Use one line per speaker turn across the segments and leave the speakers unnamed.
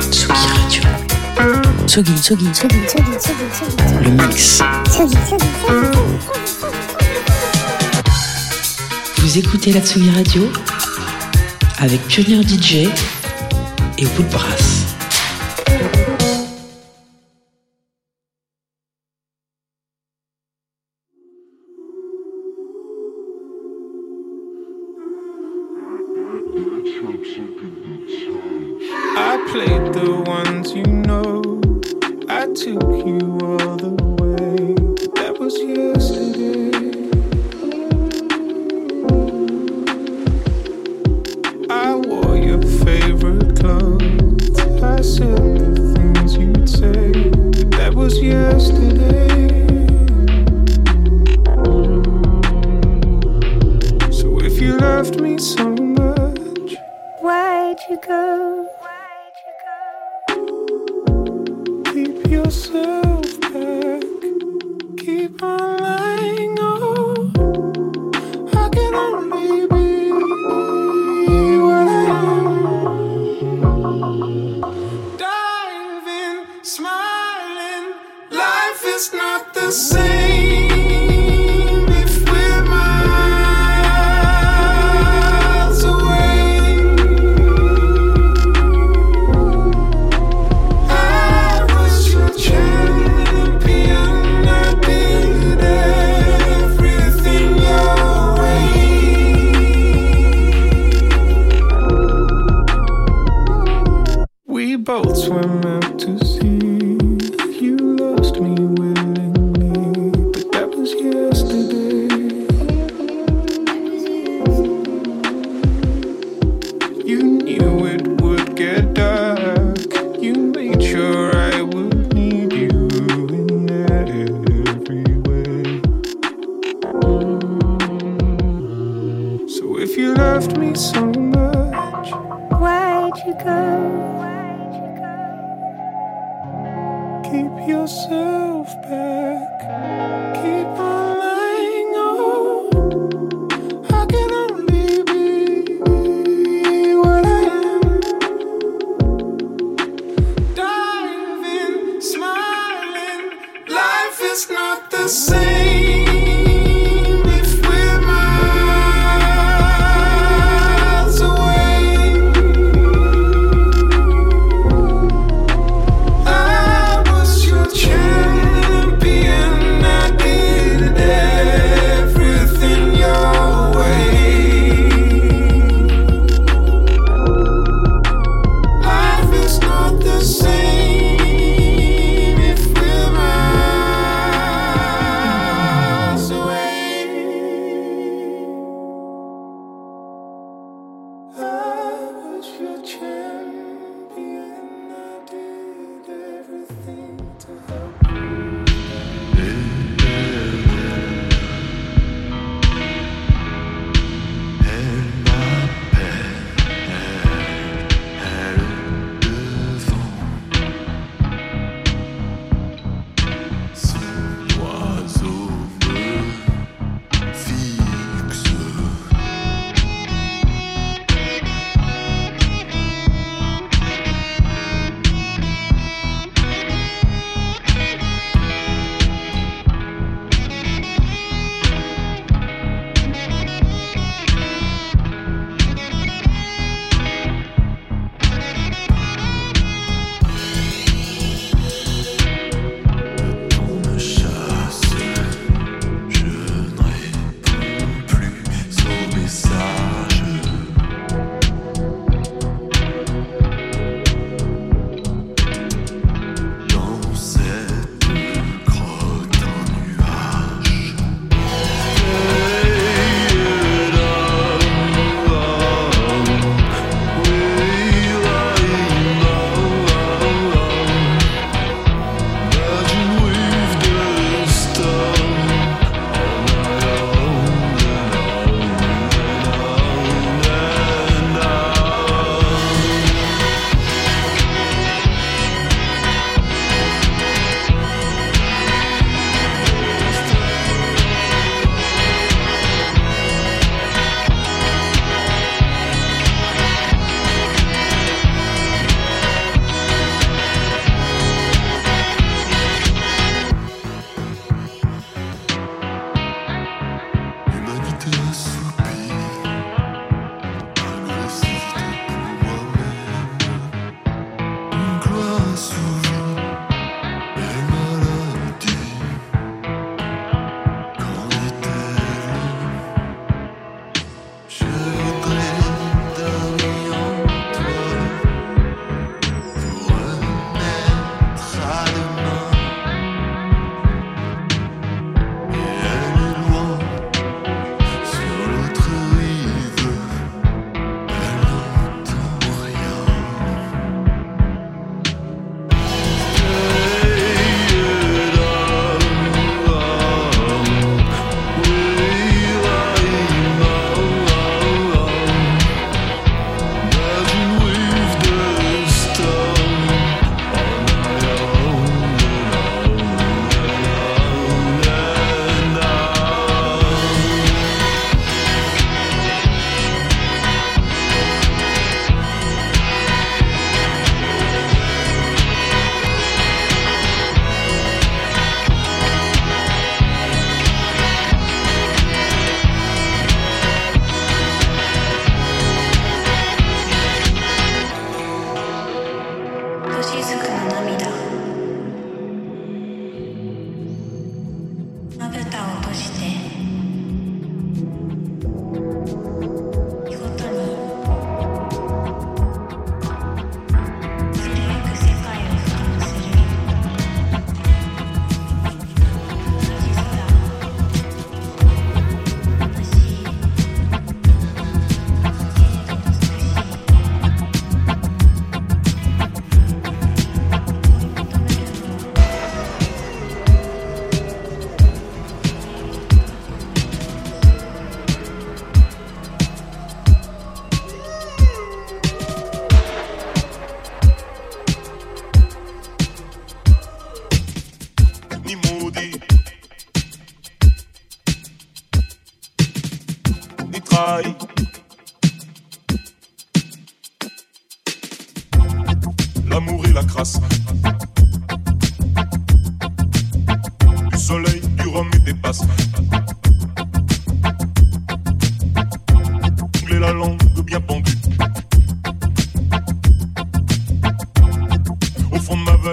Tsugi Radio. Tsugi, Tsugi, Tsugi, Tsugi, Tsugi, Le mix. Tsugi, Tsugi, Vous écoutez la Tsugi Radio avec Pionnier DJ et Woodbrass.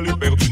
De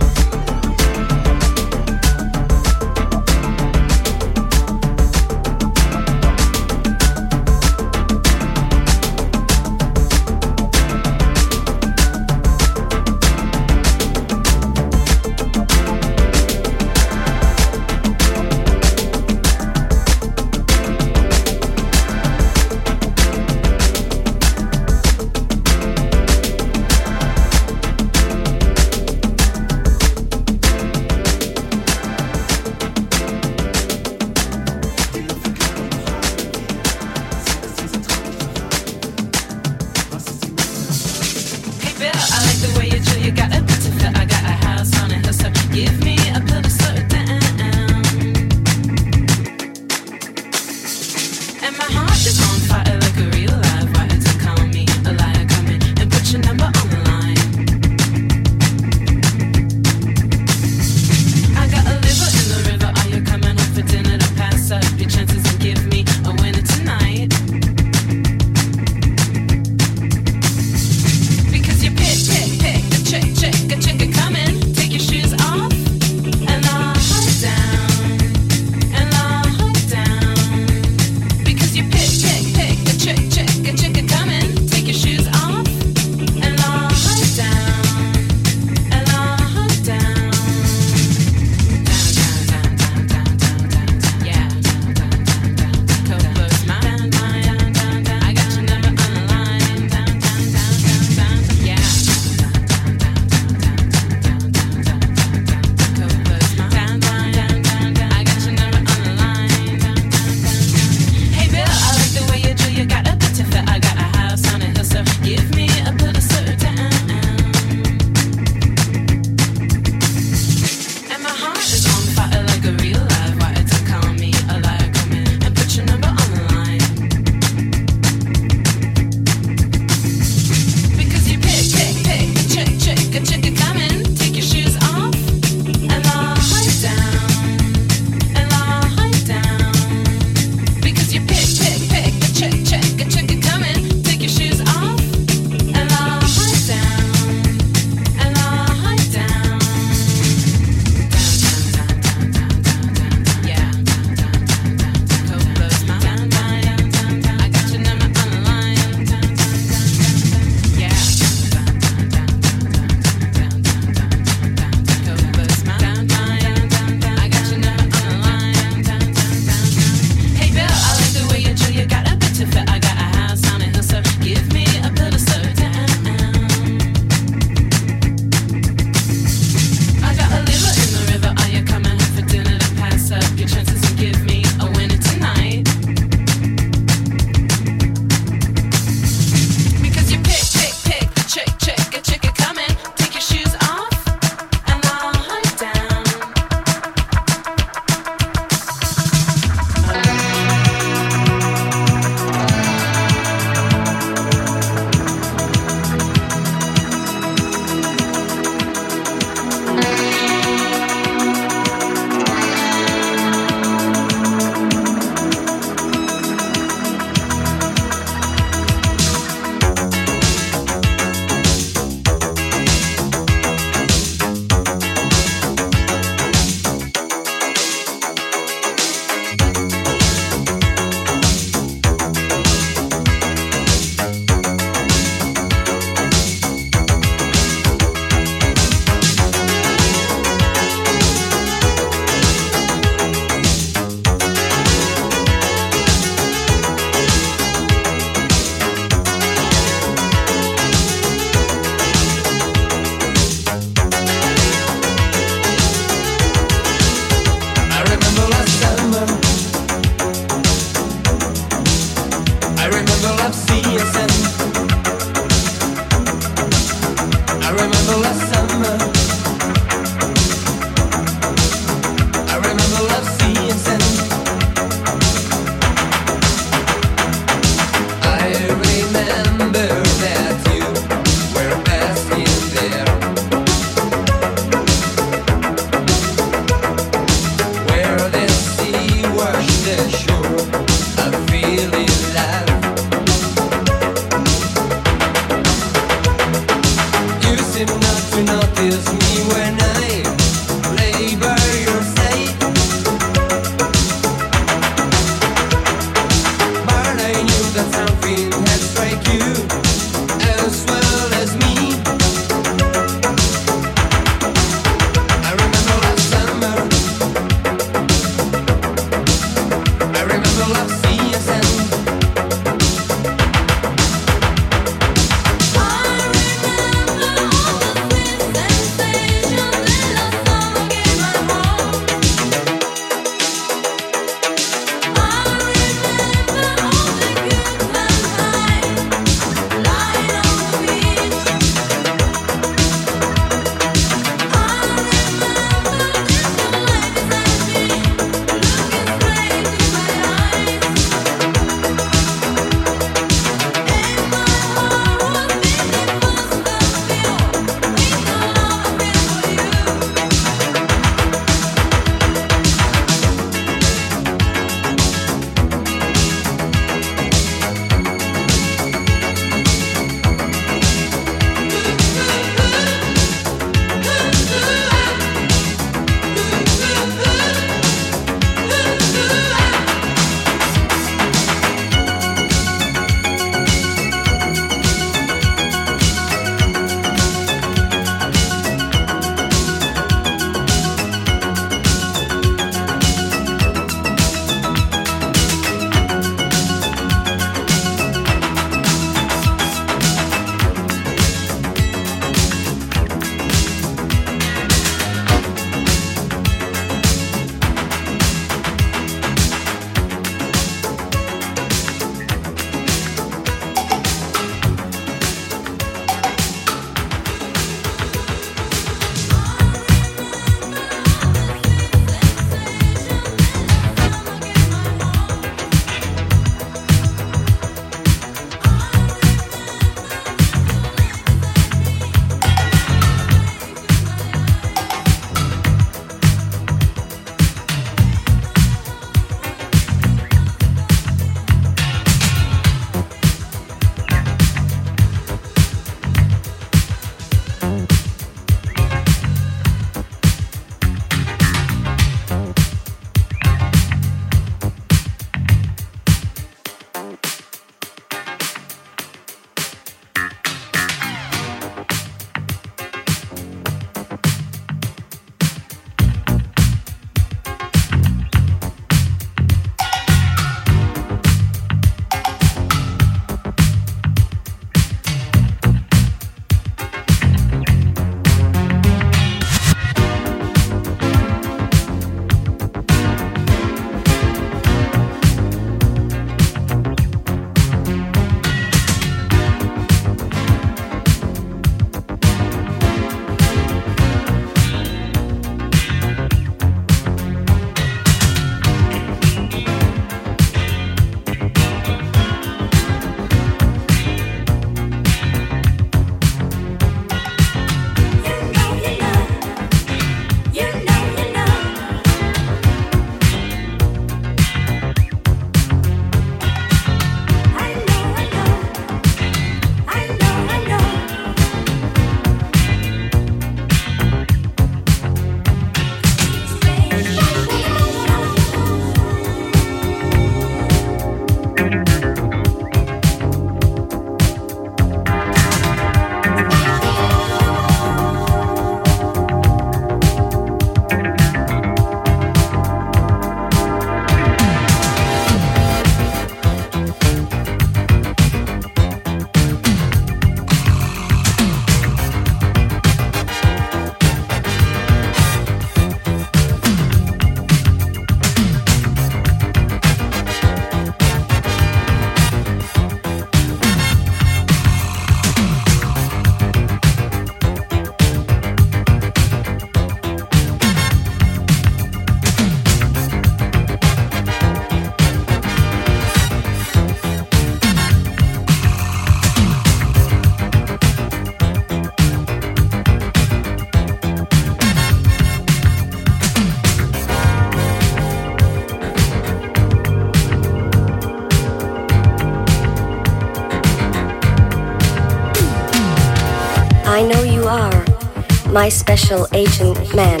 my special agent man.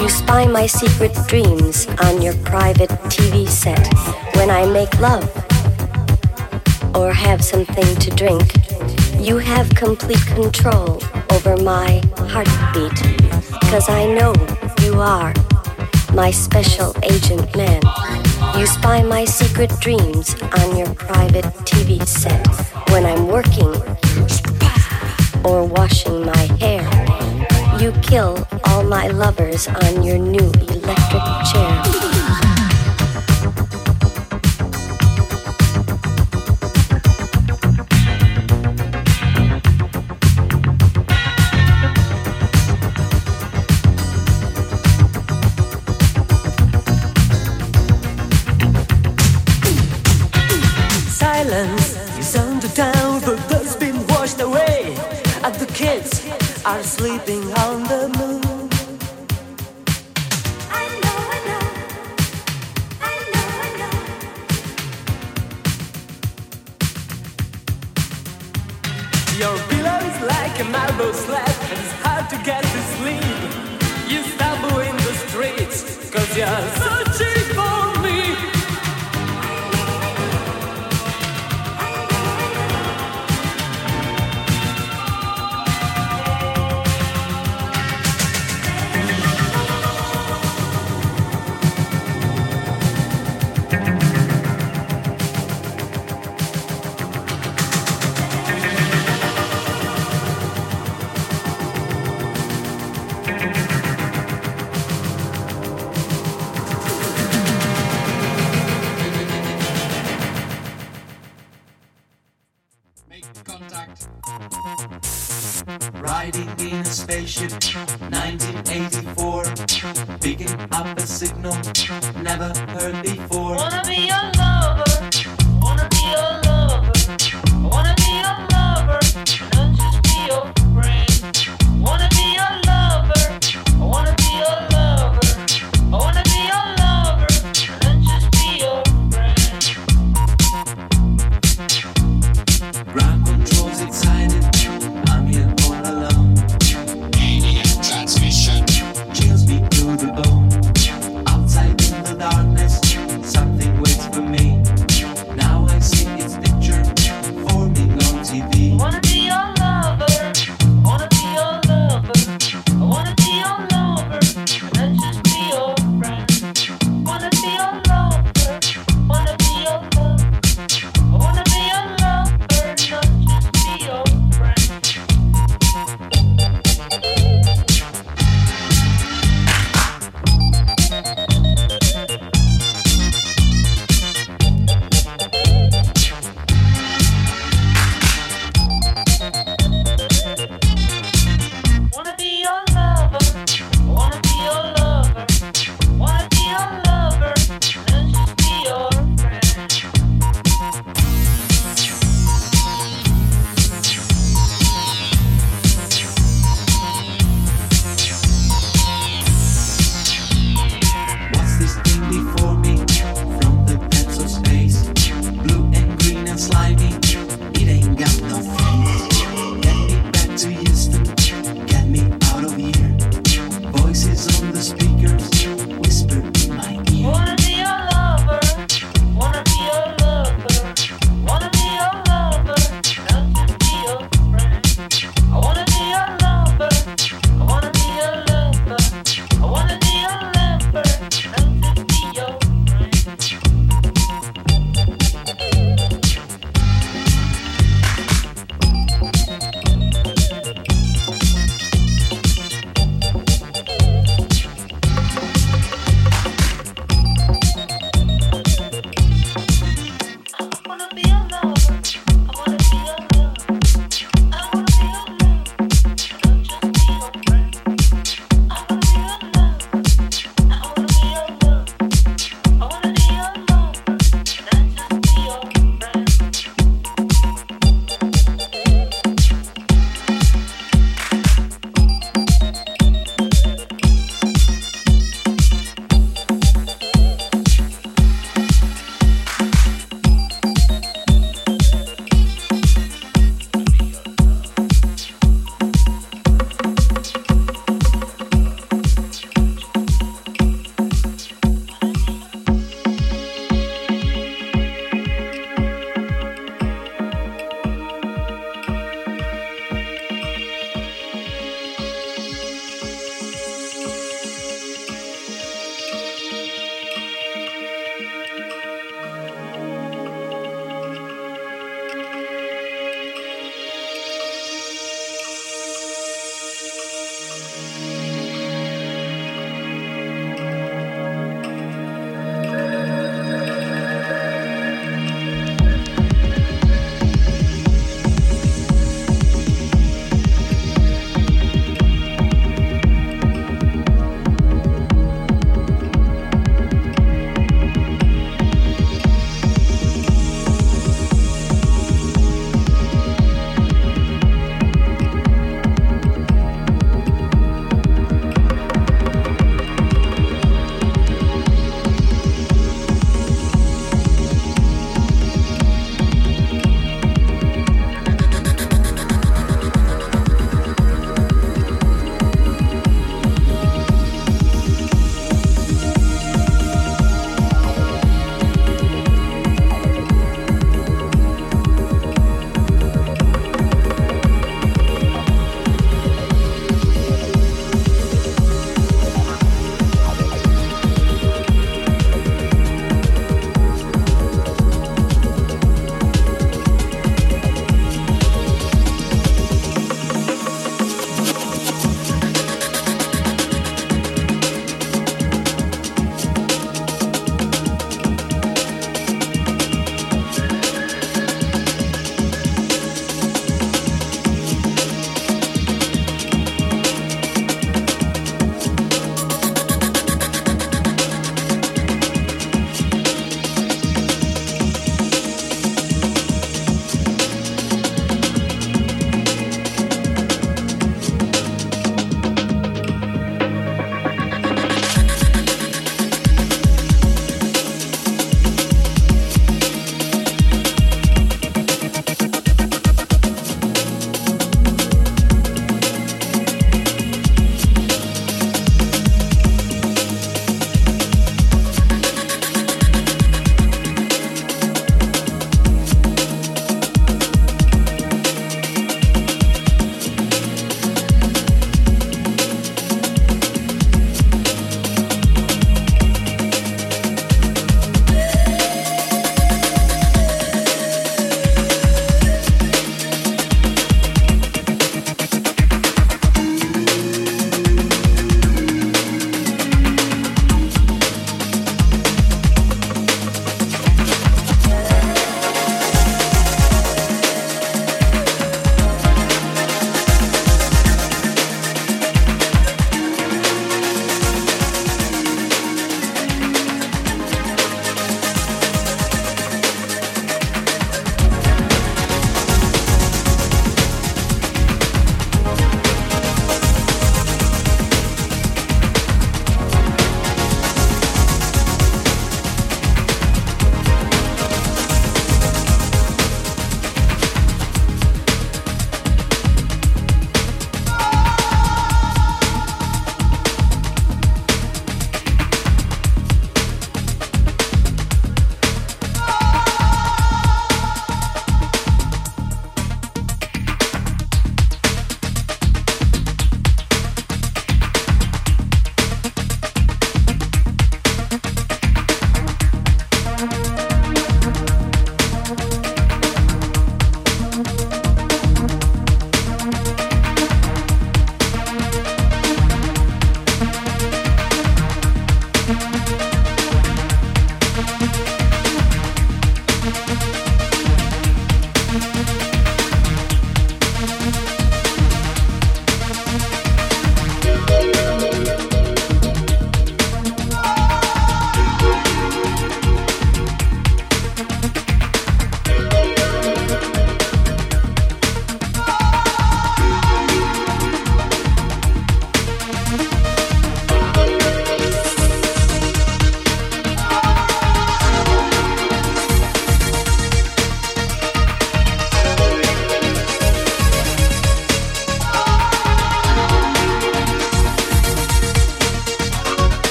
You spy my secret dreams on your private TV set. When I make love or have something to drink, you have complete control over my heartbeat. Cause I know you are my special agent man. You spy my secret dreams on your private TV set when I'm working or washing my hair. You kill all my lovers on your new electric chair.
Are sleeping on the
picking up a signal never heard before.
Wanna be your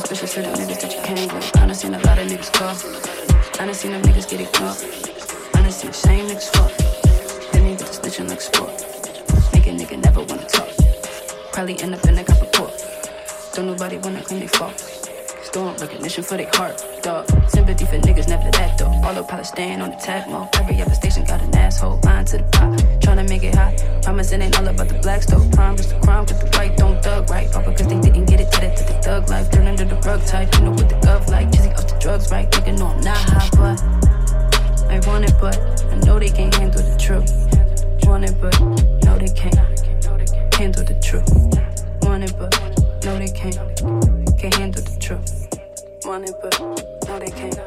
suspicious of the niggas that you came with. I done seen a lot of niggas call. I done seen them niggas get ignored. I done seen the same niggas fuck. Then they get to snitching like sport. Make a nigga never wanna talk. Probably end up in a cup of pork. Don't nobody wanna claim they fault. Storm recognition for their heart, dog. Sympathy for niggas, never that though. All the pilots on the tag mode. Every other station got an asshole. Lying to the pot, tryna make it hot. Promise it ain't all about the black stove. Prime just a crime, cause the white don't thug right. All because they didn't get it to that to the thug life. Turn under the rug type, you know what the gov like. Jizzy off the drugs right. Nigga know I'm not high, but I want it, but I know they can't handle the truth. Want it, but no they can't handle the truth. Want it, but no they can't can't handle the truth. Want it, but no they can't.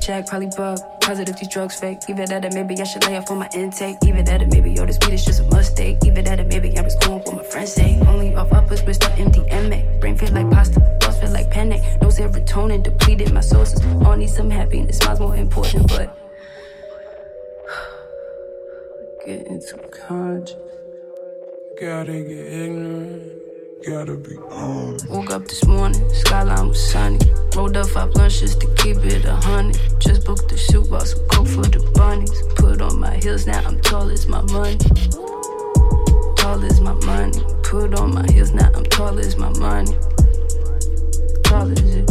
Jack probably bug. Positive these drugs fake. Either that or maybe I should lay off on my intake. Either that or maybe yo, this weed is just a mistake. Either that or maybe I'm just going what my friends say. Only off uppers, but stuff MDMA. Brain feel like pasta, thoughts feel like panic. No serotonin depleted my sources. All need some happiness. Smile's more important, but getting too conscious.
Gotta get ignorant. Gotta be on.
Woke up this morning, skyline was sunny. Rolled up five lunches to keep it a hundred. Just booked the shoot, bought some coke for the bunnies. Put on my heels, now I'm tall as my money. Tall as my money. Put on my heels, now I'm tall as my money. Tall as it.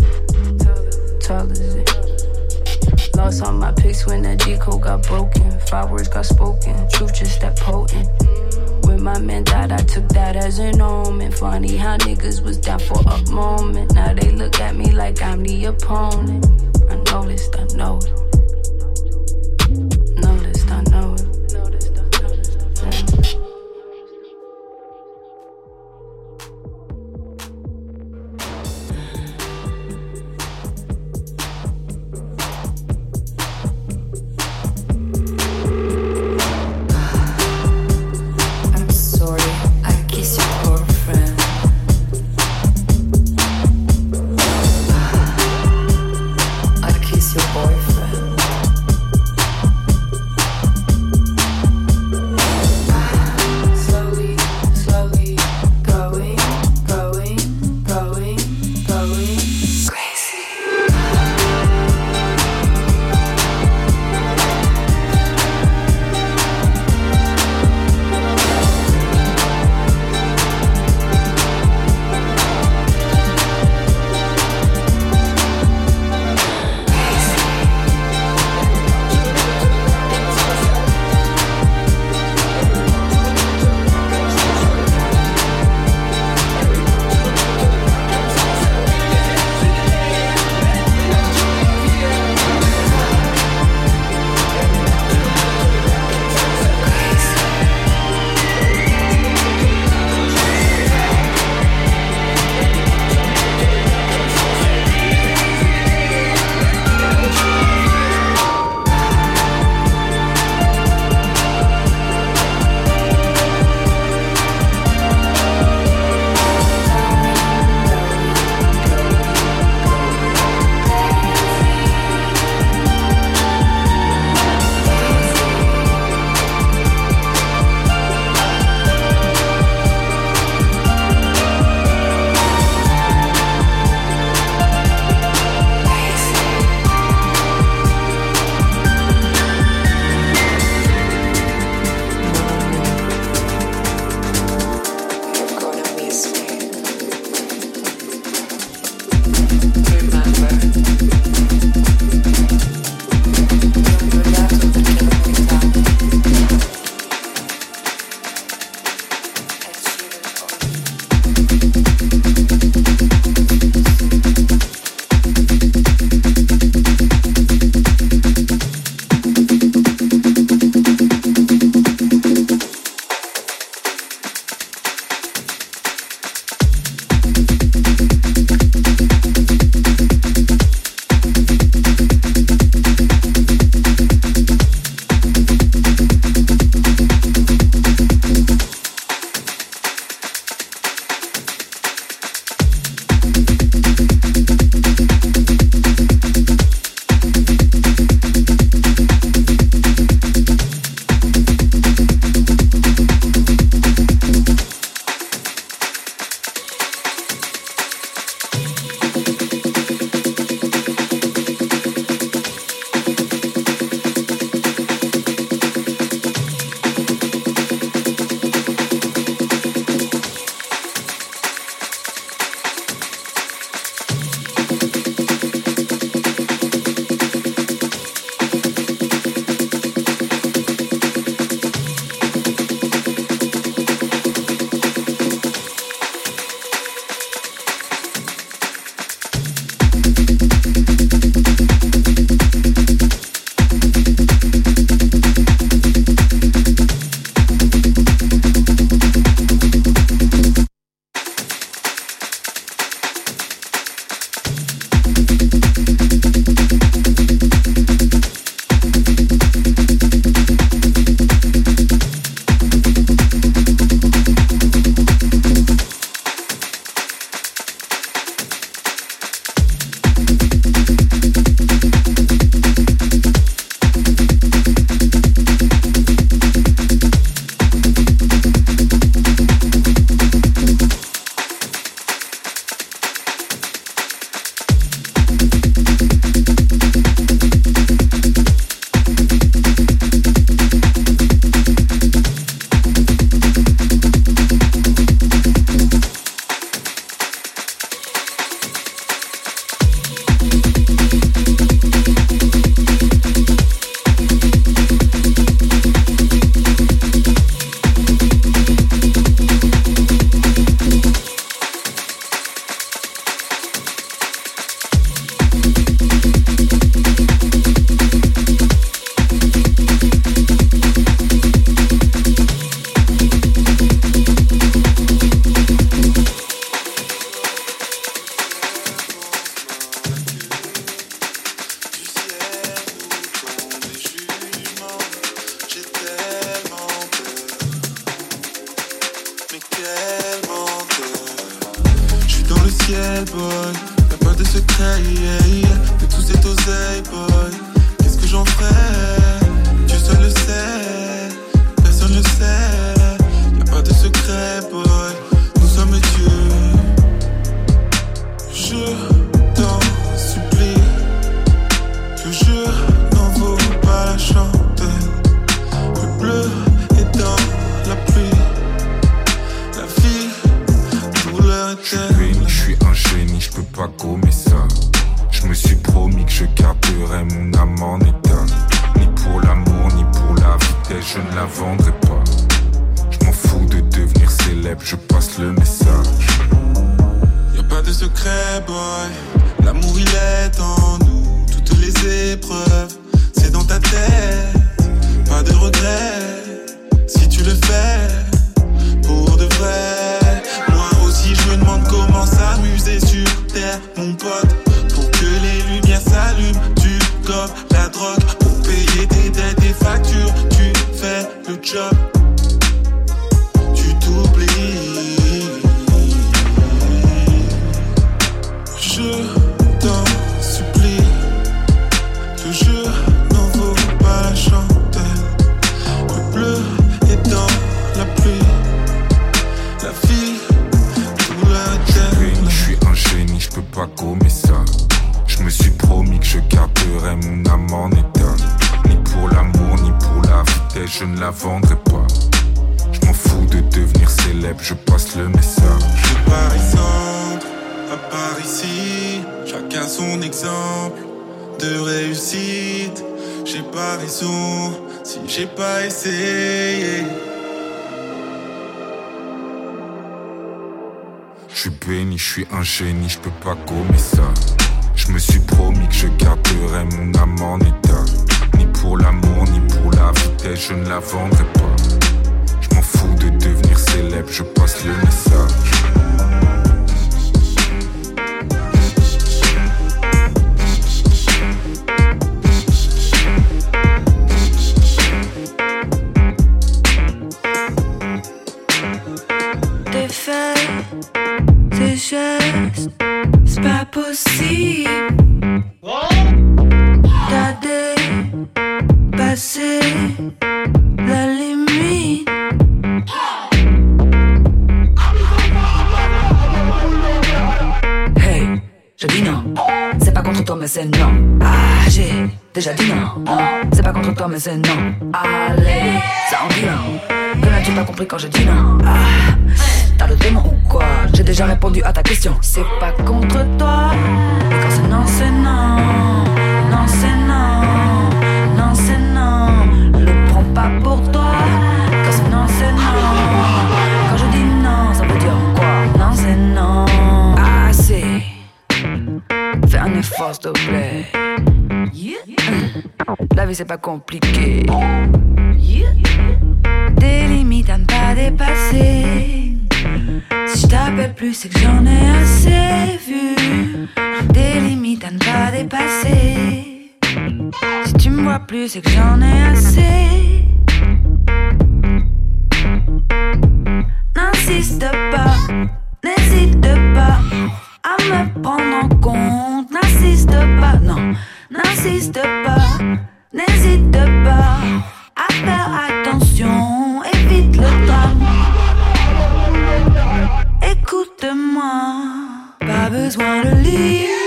Tall as it. Lost all my pics when that G code got broken. Five words got spoken. Truth just that potent. When my man died, I took that as an omen. Funny how niggas was down for a moment. Now they look at me like I'm the opponent. I noticed, I know it.
possible. T'as dépassé la limite.
Hey, je dis non. C'est pas contre toi, mais c'est non. Ah, j'ai déjà dit non. C'est pas contre toi, mais c'est non. Allez, ça en dit non. Que n'as pas compris quand je dis non? Ah. T'as le démon ou quoi J'ai déjà répondu à ta question.
C'est pas contre toi. Quand c'est non, c'est non. Non, c'est non. Non, c'est non. Le prends pas pour toi. Quand c'est non, c'est non. Quand je dis non, ça veut dire quoi Non, c'est non.
Ah, Assez. Fais un effort, s'il te plaît. La vie, c'est pas compliqué.
Des limites à ne pas dépasser. Si je t'appelle plus, c'est que j'en ai assez vu. Des limites à ne pas dépasser. Si tu me vois plus, c'est que j'en ai assez. N'insiste pas, n'hésite pas à me prendre en compte. N'insiste pas, non, n'insiste pas, n'hésite pas à faire attention. de moi. Pas besoin de lire.